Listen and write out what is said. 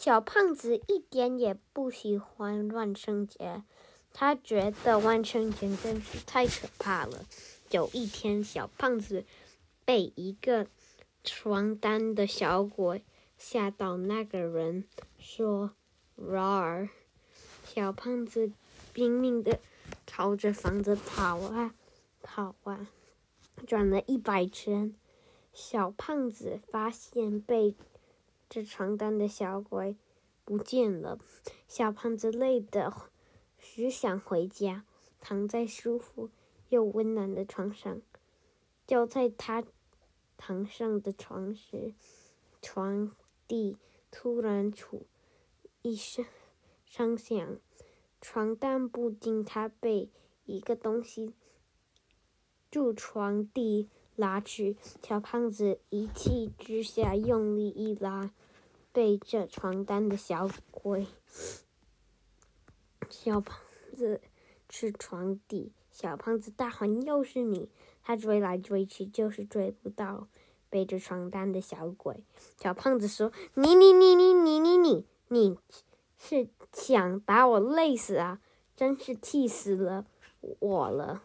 小胖子一点也不喜欢万圣节，他觉得万圣节真是太可怕了。有一天，小胖子被一个床单的小鬼吓到，那个人说：“Rar！” 小胖子拼命的朝着房子跑啊跑啊，转了一百圈。小胖子发现被这床单的小鬼不见了，小胖子累得只想回家，躺在舒服又温暖的床上。就在他躺上的床时，床底突然“出”一声声响，床单不禁他被一个东西住床底。拉去，小胖子一气之下用力一拉，背着床单的小鬼。小胖子去床底，小胖子大喊：“又是你！”他追来追去，就是追不到背着床单的小鬼。小胖子说：“你你你你你你你，你是想把我累死啊？真是气死了我了！”